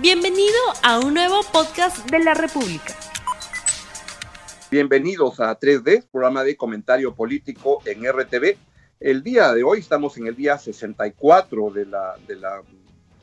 Bienvenido a un nuevo podcast de la República. Bienvenidos a 3D, programa de comentario político en RTV. El día de hoy estamos en el día 64 de la, de la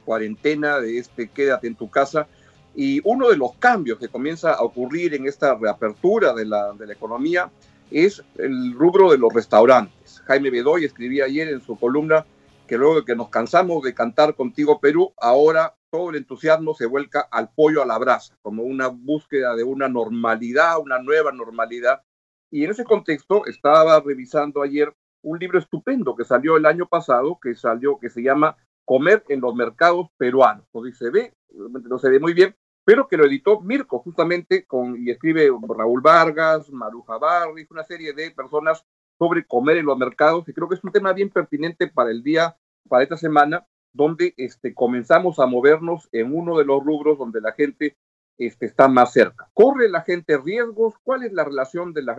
cuarentena, de este quédate en tu casa. Y uno de los cambios que comienza a ocurrir en esta reapertura de la, de la economía es el rubro de los restaurantes. Jaime Bedoy escribía ayer en su columna que luego de que nos cansamos de cantar contigo Perú, ahora todo el entusiasmo se vuelca al pollo a la brasa, como una búsqueda de una normalidad, una nueva normalidad. Y en ese contexto estaba revisando ayer un libro estupendo que salió el año pasado, que salió, que se llama Comer en los mercados peruanos. No se ve, no se ve muy bien, pero que lo editó Mirko justamente con, y escribe Raúl Vargas, Maruja Barris, una serie de personas sobre comer en los mercados, y creo que es un tema bien pertinente para el día, para esta semana, donde este, comenzamos a movernos en uno de los rubros donde la gente este, está más cerca. ¿Corre la gente riesgos? ¿Cuál es la relación de, los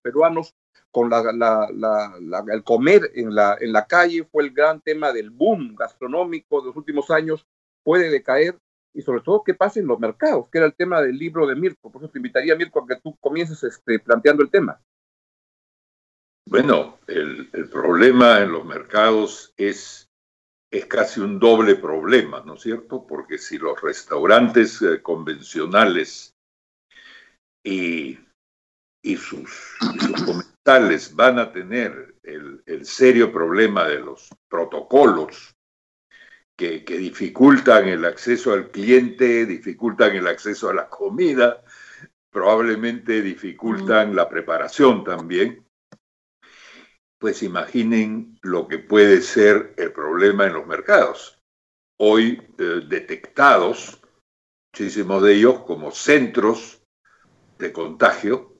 peruanos con la, el comer en la, en la calle? Fue el gran tema del boom gastronómico de los últimos años. ¿Puede decaer? Y sobre todo, ¿qué pasa en los mercados? Que era el tema del libro de Mirko. Por eso te invitaría, Mirko, a que tú comiences este, planteando el tema. Bueno, el, el problema en los mercados es es casi un doble problema, ¿no es cierto? Porque si los restaurantes eh, convencionales y, y, sus, comentales van a tener el, el, serio problema de los protocolos que, que dificultan el acceso al cliente, dificultan el acceso a la comida, probablemente dificultan la preparación también, pues imaginen lo que puede ser el problema en los mercados. Hoy eh, detectados, muchísimos de ellos como centros de contagio,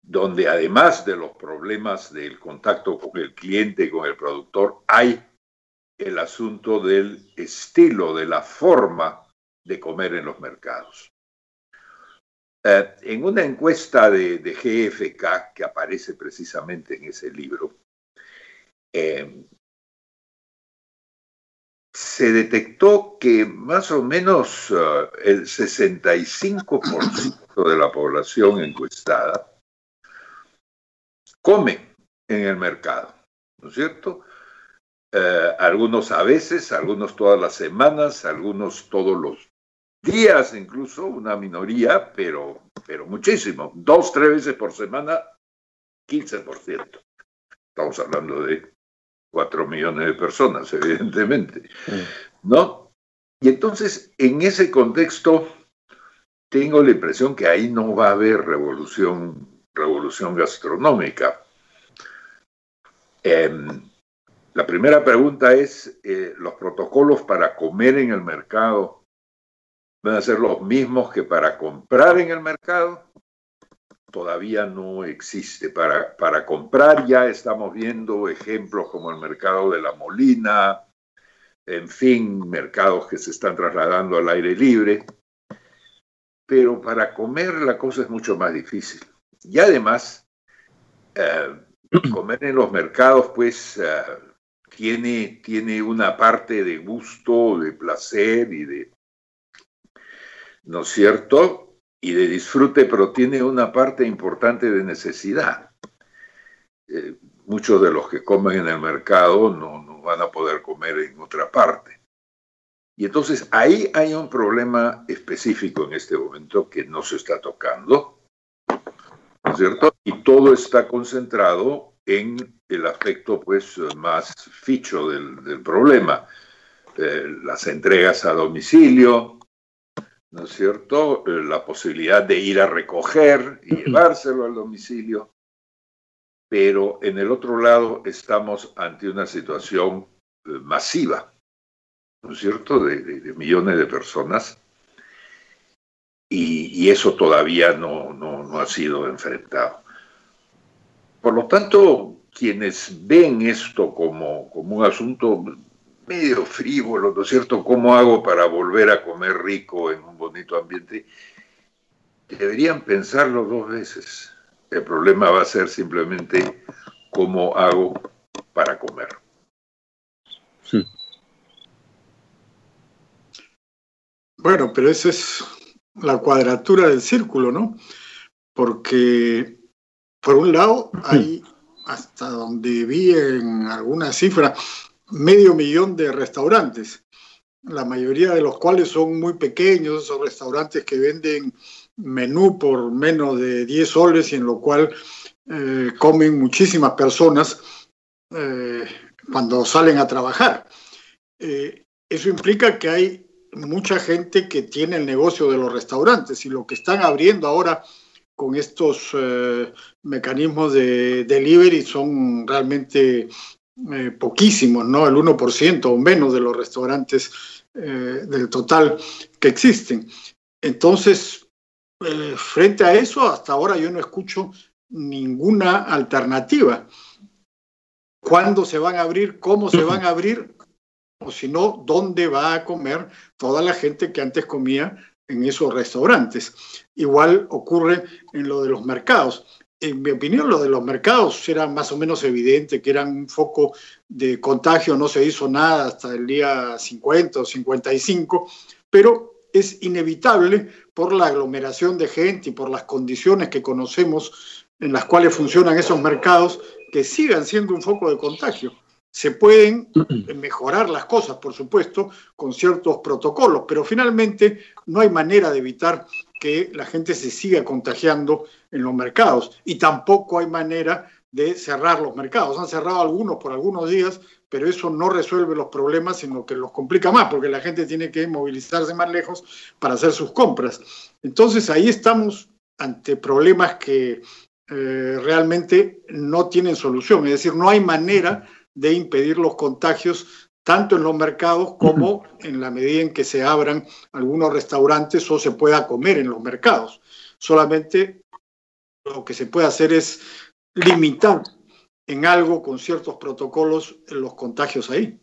donde además de los problemas del contacto con el cliente, con el productor, hay el asunto del estilo, de la forma de comer en los mercados. Eh, en una encuesta de, GFK que aparece precisamente en ese libro, eh, se detectó que más o menos uh, el 65% de la población encuestada come en el mercado, ¿no es cierto? Algunos a veces, algunos todas las semanas, algunos todos los días incluso, una minoría, pero, pero muchísimo. Dos, tres veces por semana, 15%. Estamos hablando de cuatro millones de personas, evidentemente. ¿No? Y entonces, en ese contexto, tengo la impresión que ahí no va a haber revolución, revolución gastronómica. Eh, la primera pregunta es, eh, ¿los protocolos para comer en el mercado van a ser los mismos que para comprar en el mercado. Todavía no existe. Para, para comprar ya estamos viendo ejemplos como el mercado de la Molina, en fin, mercados que se están trasladando al aire libre. Pero para comer la cosa es mucho más difícil. Y además, eh, comer en los mercados, pues, eh, tiene, tiene una parte de gusto, de placer y de ¿no es cierto? Y de disfrute, pero tiene una parte importante de necesidad. Eh, muchos de los que comen en el mercado no, no van a poder comer en otra parte. Y entonces ahí hay un problema específico en este momento que no se está tocando, ¿no es cierto? Y todo está concentrado en el aspecto pues más ficho del, problema. Eh, las entregas a domicilio, ¿no es cierto? Eh, la posibilidad de ir a recoger y llevárselo al domicilio. Pero en el otro lado estamos ante una situación eh, masiva, ¿no es cierto?, de, millones de personas. Y, eso todavía no, no, no ha sido enfrentado. Por lo tanto, quienes ven esto como, como un asunto medio frívolo, ¿no es cierto? ¿Cómo hago para volver a comer rico en un bonito ambiente? Deberían pensarlo dos veces. El problema va a ser simplemente cómo hago para comer. Bueno, pero esa es la cuadratura del círculo, ¿no? Porque, por un lado, hay, hasta donde vi en alguna cifra, medio millón de restaurantes, la mayoría de los cuales son muy pequeños, esos restaurantes que venden menú por menos de 10 soles y en lo cual eh, comen muchísimas personas eh, cuando salen a trabajar. Eh, eso implica que hay mucha gente que tiene el negocio de los restaurantes y lo que están abriendo ahora con estos mecanismos de delivery son realmente poquísimos, ¿no? El 1% o menos de los restaurantes del total que existen. Entonces, frente a eso, hasta ahora yo no escucho ninguna alternativa. ¿Cuándo se van a abrir? ¿Cómo se van a abrir? O si no, ¿dónde va a comer toda la gente que antes comía en esos restaurantes? Igual ocurre en lo de los mercados. En mi opinión, lo de los mercados era más o menos evidente que eran un foco de contagio, no se hizo nada hasta el día 50 o 55, pero es inevitable por la aglomeración de gente y por las condiciones que conocemos en las cuales funcionan esos mercados que sigan siendo un foco de contagio. Se pueden mejorar las cosas, por supuesto, con ciertos protocolos, pero finalmente no hay manera de evitar que la gente se siga contagiando en los mercados y tampoco hay manera de cerrar los mercados. Han cerrado algunos por algunos días, pero eso no resuelve los problemas, sino que los complica más, porque la gente tiene que movilizarse más lejos para hacer sus compras. Entonces ahí estamos ante problemas que eh, realmente no tienen solución. Es decir, no hay manera de impedir los contagios tanto en los mercados como en la medida en que se abran algunos restaurantes o se pueda comer en los mercados. Solamente lo que se puede hacer es limitar en algo con ciertos protocolos los contagios ahí.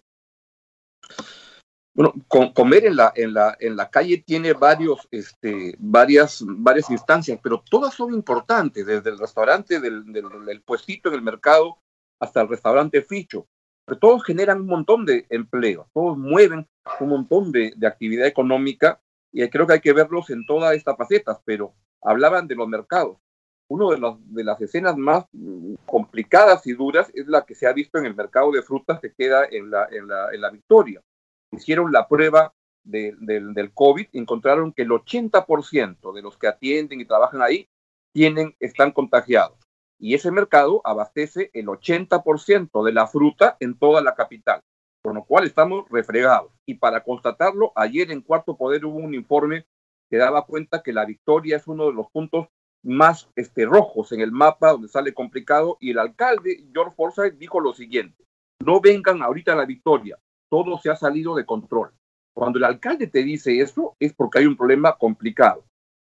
Bueno, comer en la, en, la, en la calle tiene varios, este, varias, varias instancias, pero todas son importantes, desde el restaurante, del, del, puestito en el mercado hasta el restaurante ficho. Pero todos generan un montón de empleo, todos mueven un montón de, de actividad económica y creo que hay que verlos en todas estas facetas, pero hablaban de los mercados. Una de, de las escenas más complicadas y duras es la que se ha visto en el mercado de frutas que queda en la, en la, en la Victoria hicieron la prueba del COVID, encontraron que el 80% de los que atienden y trabajan ahí tienen, están contagiados. Y ese mercado abastece el 80% de la fruta en toda la capital, con lo cual estamos refregados. Y para constatarlo, ayer en Cuarto Poder hubo un informe que daba cuenta que la victoria es uno de los puntos más este, rojos en el mapa donde sale complicado y el alcalde George Forsyth dijo lo siguiente, no vengan ahorita a la victoria, todo se ha salido de control. Cuando el alcalde te dice eso, es porque hay un problema complicado.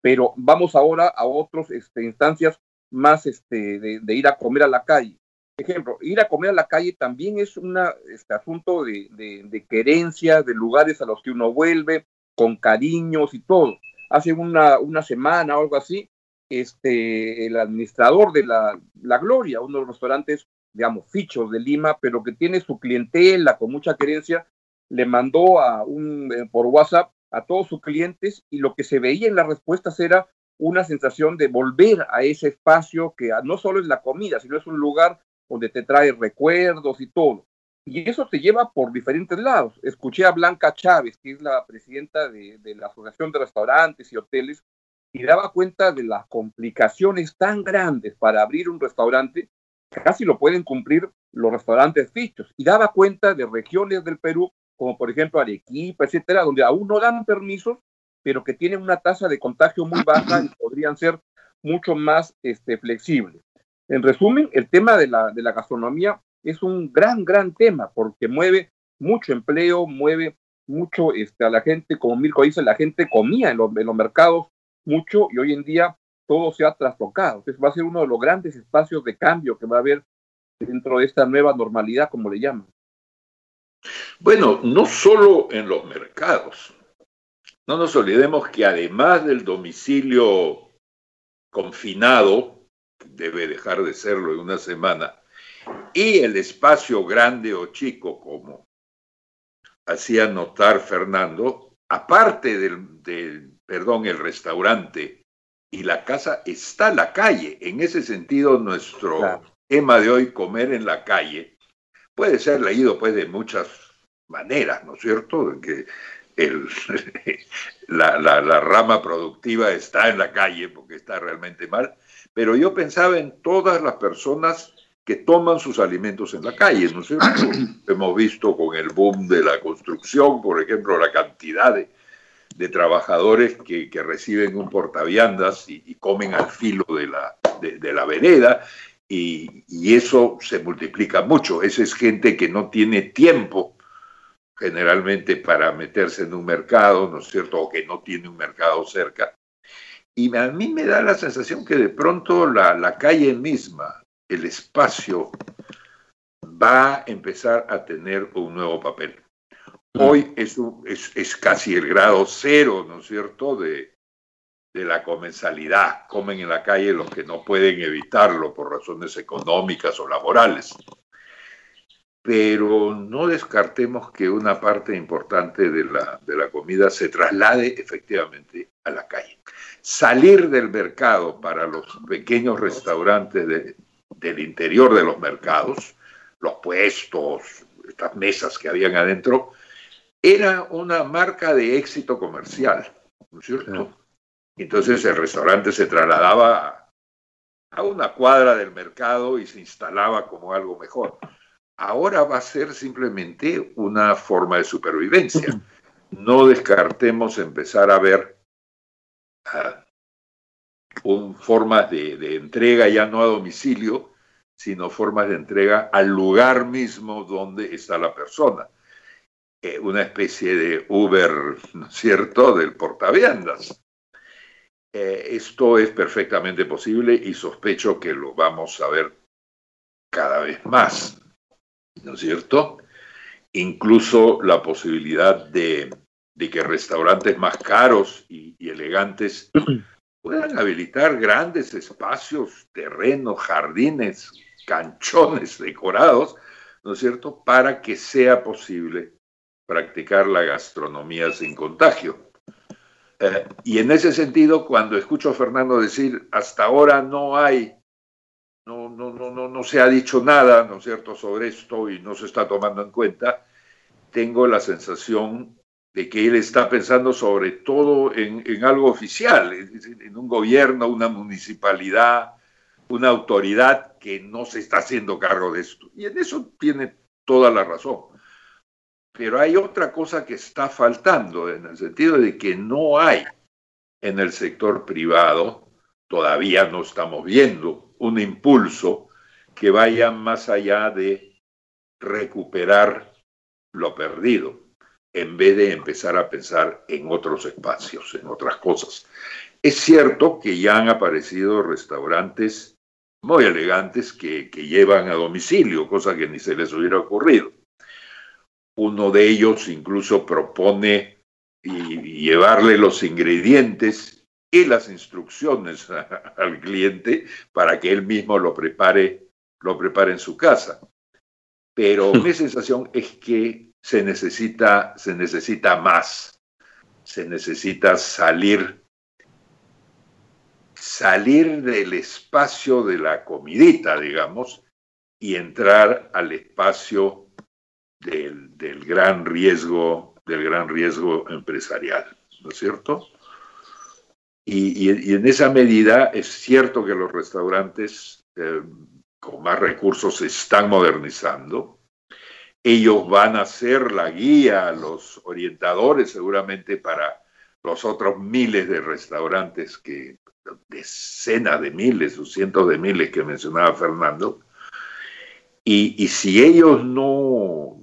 Pero vamos ahora a otras este, instancias más este, de, ir a comer a la calle. Ejemplo, ir a comer a la calle también es un este, asunto de, de, querencia, de lugares a los que uno vuelve, con cariños y todo. Hace una, una semana o algo así, este, el administrador de la, la Gloria, uno de los restaurantes digamos, fichos de Lima, pero que tiene su clientela con mucha querencia, le mandó a un, eh, por WhatsApp a todos sus clientes y lo que se veía en las respuestas era una sensación de volver a ese espacio que no solo es la comida, sino es un lugar donde te trae recuerdos y todo. Y eso te lleva por diferentes lados. Escuché a Blanca Chávez, que es la presidenta de, de la Asociación de Restaurantes y Hoteles, y daba cuenta de las complicaciones tan grandes para abrir un restaurante casi lo pueden cumplir los restaurantes fichos. Y daba cuenta de regiones del Perú, como por ejemplo Arequipa, etcétera, donde aún no dan permisos, pero que tienen una tasa de contagio muy baja y podrían ser mucho más este, flexibles. En resumen, el tema de la, de la gastronomía es un gran, gran tema porque mueve mucho empleo, mueve mucho este, a la gente, como Mirko dice, la gente comía en los, en los mercados mucho y hoy en día todo se ha trastocado. Entonces va a ser uno de los grandes espacios de cambio que va a haber dentro de esta nueva normalidad, como le llaman. Bueno, no solo en los mercados. No nos olvidemos que además del domicilio confinado, debe dejar de serlo en una semana, y el espacio grande o chico, como hacía notar Fernando, aparte del, perdón, el restaurante y la casa, está la calle. En ese sentido, nuestro tema de hoy, comer en la calle, puede ser leído pues de muchas maneras, ¿no es cierto? Que el, la, la, rama productiva está en la calle porque está realmente mal, pero yo pensaba en todas las personas que toman sus alimentos en la calle, ¿no es cierto? Hemos visto con el boom de la construcción, por ejemplo, la cantidad de, de trabajadores que, que, reciben un portaviandas y, y, comen al filo de la, de, de la vereda, y, y, eso se multiplica mucho. Esa es gente que no tiene tiempo generalmente para meterse en un mercado, ¿no es cierto? O que no tiene un mercado cerca. Y a mí me da la sensación que de pronto la, la calle misma, el espacio va a empezar a tener un nuevo papel. Hoy es, es, es casi el grado cero, ¿no es cierto?, de, de la comensalidad. Comen en la calle los que no pueden evitarlo por razones económicas o laborales. Pero no descartemos que una parte importante de la, de la comida se traslade efectivamente a la calle. Salir del mercado para los pequeños restaurantes de, del interior de los mercados, los puestos, estas mesas que habían adentro, era una marca de éxito comercial, ¿no es cierto? Entonces el restaurante se trasladaba a una cuadra del mercado y se instalaba como algo mejor. Ahora va a ser simplemente una forma de supervivencia. No descartemos empezar a ver un, formas de, de, entrega ya no a domicilio, sino formas de entrega al lugar mismo donde está la persona. Eh, una especie de Uber, ¿no es cierto?, del portaviandas. Eh, esto es perfectamente posible y sospecho que lo vamos a ver cada vez más, ¿no es cierto? Incluso la posibilidad de, de que restaurantes más caros y, y elegantes puedan habilitar grandes espacios, terrenos, jardines, canchones decorados, ¿no es cierto?, para que sea posible practicar la gastronomía sin contagio. Eh, y en ese sentido, cuando escucho a Fernando decir, hasta ahora no hay, no, no, no, no, no se ha dicho nada, ¿no es cierto?, sobre esto y no se está tomando en cuenta, tengo la sensación de que él está pensando sobre todo en, en algo oficial, en un gobierno, una municipalidad, una autoridad que no se está haciendo cargo de esto. Y en eso tiene toda la razón. Pero hay otra cosa que está faltando, en el sentido de que no hay en el sector privado, todavía no estamos viendo un impulso que vaya más allá de recuperar lo perdido en vez de empezar a pensar en otros espacios, en otras cosas. Es cierto que ya han aparecido restaurantes muy elegantes que, que, llevan a domicilio, cosa que ni se les hubiera ocurrido. Uno de ellos incluso propone y, llevarle los ingredientes y las instrucciones al cliente para que él mismo lo prepare, lo prepare en su casa. Pero mi sensación es que se necesita, se necesita más, se necesita salir, salir del espacio de la comidita, digamos, y entrar al espacio del, del gran riesgo, del gran riesgo empresarial, ¿no es cierto? Y, y, y, en esa medida es cierto que los restaurantes eh, con más recursos se están modernizando, ellos van a ser la guía, los orientadores seguramente para los otros miles de restaurantes que, decenas de miles o cientos de miles que mencionaba Fernando. Y, si ellos no,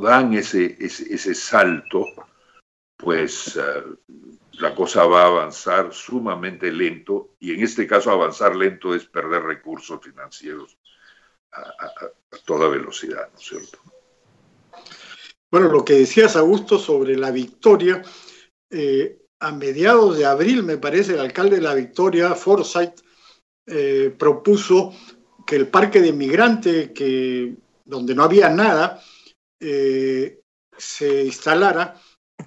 dan ese, salto, pues uh, la cosa va a avanzar sumamente lento y en este caso avanzar lento es perder recursos financieros a, toda velocidad, ¿no es cierto? Bueno, lo que decías, Augusto, sobre la victoria, eh, a mediados de abril, me parece, el alcalde de la Victoria, Forsyth, eh, propuso que el parque de migrante, que, donde no había nada, eh, se instalara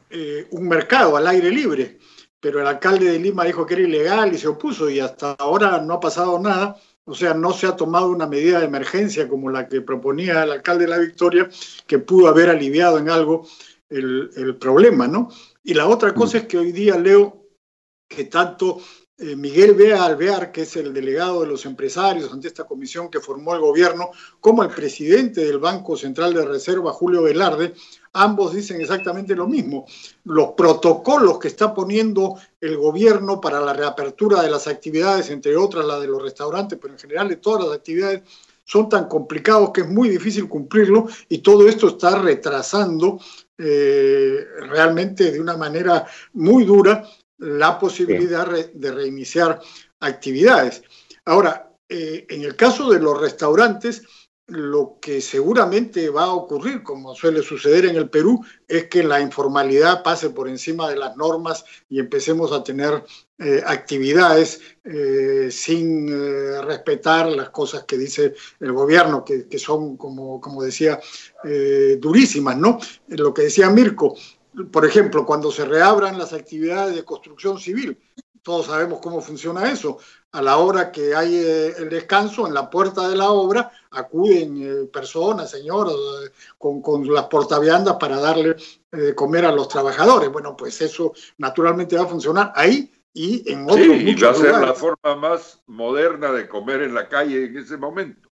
eh, un mercado al aire libre, pero el alcalde de Lima dijo que era ilegal y se opuso y hasta ahora no ha pasado nada. O sea, no se ha tomado una medida de emergencia como la que proponía el alcalde de la Victoria, que pudo haber aliviado en algo el, el problema, ¿no? Y la otra cosa es que hoy día leo que tanto eh, Miguel Bea Alvear, que es el delegado de los empresarios ante esta comisión que formó el gobierno, como el presidente del Banco Central de Reserva, Julio Velarde, ambos dicen exactamente lo mismo. Los protocolos que está poniendo el gobierno para la reapertura de las actividades, entre otras la de los restaurantes, pero en general de todas las actividades, son tan complicados que es muy difícil cumplirlo y todo esto está retrasando eh, realmente de una manera muy dura la posibilidad de reiniciar actividades. Ahora, eh, en el caso de los restaurantes, lo que seguramente va a ocurrir, como suele suceder en el Perú, es que la informalidad pase por encima de las normas y empecemos a tener eh, actividades eh, sin respetar las cosas que dice el gobierno, que, que son, como, como decía, durísimas, ¿no? Lo que decía Mirko, por ejemplo, cuando se reabran las actividades de construcción civil, todos sabemos cómo funciona eso. A la hora que hay eh, el descanso, en la puerta de la obra acuden eh, personas, señoras, eh, con, las portaviandas para darle de comer a los trabajadores. Bueno, pues eso naturalmente va a funcionar ahí y en otros sí, y va a ser la forma más moderna de comer en la calle en ese momento.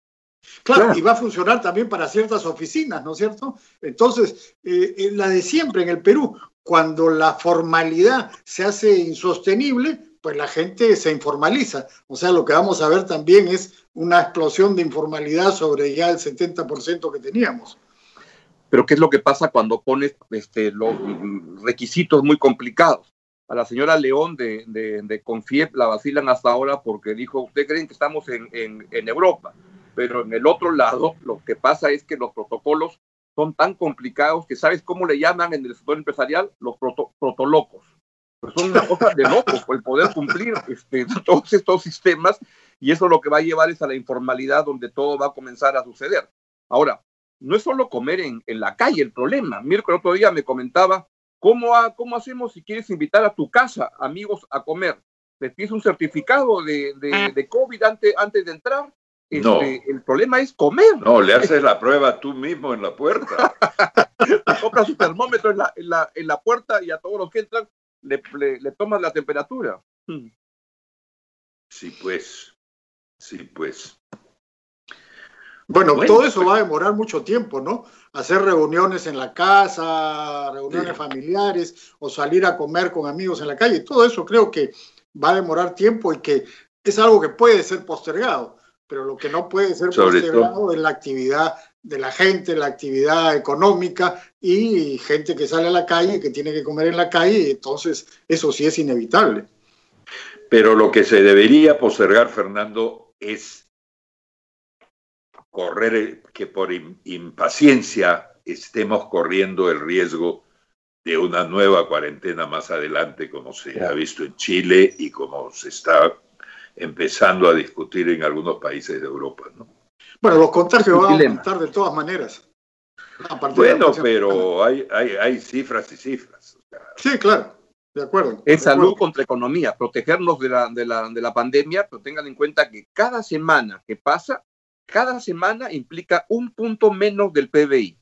Claro, y va a funcionar también para ciertas oficinas, ¿no es cierto? Entonces, eh, la de siempre en el Perú, cuando la formalidad se hace insostenible, pues la gente se informaliza. O sea, lo que vamos a ver también es una explosión de informalidad sobre ya el 70% que teníamos. Pero ¿qué es lo que pasa cuando pones este, los requisitos muy complicados? A la señora León de, de, Confiep la vacilan hasta ahora porque dijo, ¿usted creen que estamos en, en, en Europa? Pero en el otro lado lo que pasa es que los protocolos son tan complicados que sabes cómo le llaman en el sector empresarial los proto, protolocos. Pues son una cosa de locos el poder cumplir este, todos estos sistemas y eso lo que va a llevar es a la informalidad donde todo va a comenzar a suceder. Ahora, no es solo comer en, en la calle el problema. Mirko el otro día me comentaba, ¿cómo, ¿cómo hacemos si quieres invitar a tu casa amigos a comer? ¿Te pides un certificado de, de, de COVID antes, antes de entrar? No. Este, el problema es comer. No, le haces la prueba tú mismo en la puerta. compras su termómetro en la, en, la, en la, puerta y a todos los que entran le, le, tomas la temperatura. Hmm. Sí, pues. Sí, pues. Bueno, todo eso va a demorar mucho tiempo, ¿no? Hacer reuniones en la casa, reuniones familiares o salir a comer con amigos en la calle. Todo eso creo que va a demorar tiempo y que es algo que puede ser postergado pero lo que no puede ser postergado es la actividad de la gente, la actividad económica y gente que sale a la calle, que tiene que comer en la calle, entonces eso sí es inevitable. Pero lo que se debería postergar, Fernando, es correr, que por impaciencia estemos corriendo el riesgo de una nueva cuarentena más adelante, como se ha visto en Chile y como se está empezando a discutir en algunos países de Europa. ¿no? Bueno, los contagios van a aumentar de todas maneras. Bueno, pero hay, hay, hay, cifras y cifras. sí, claro. De acuerdo. Es salud contra economía, protegernos de la, de, la, de la pandemia, pero tengan en cuenta que cada semana que pasa, cada semana implica un punto menos del PBI.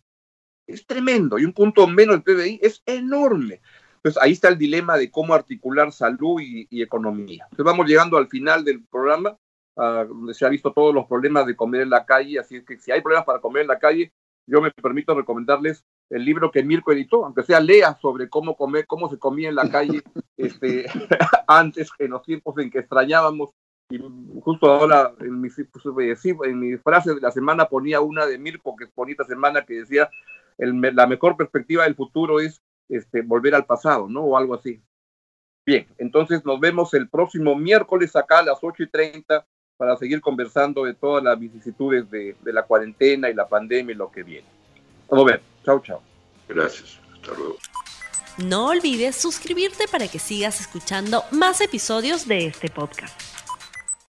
Es tremendo, y un punto menos del PBI es enorme. Entonces ahí está el dilema de cómo articular salud y, economía. Entonces vamos llegando al final del programa, donde se ha visto todos los problemas de comer en la calle, así es que si hay problemas para comer en la calle, yo me permito recomendarles el libro que Mirko editó, aunque sea lea sobre cómo comer, cómo se comía en la calle este, antes, en los tiempos en que extrañábamos. Y justo ahora en mi, pues, en mi frase de la semana ponía una de Mirko que ponía esta semana que decía, el, la mejor perspectiva del futuro es este, volver al pasado, ¿no? O algo así. Bien, entonces nos vemos el próximo miércoles acá a las 8 y 30 para seguir conversando de todas las vicisitudes de, de la cuarentena y la pandemia y lo que viene. Nos vemos. Chao, chao. Gracias. Hasta luego. No olvides suscribirte para que sigas escuchando más episodios de este podcast.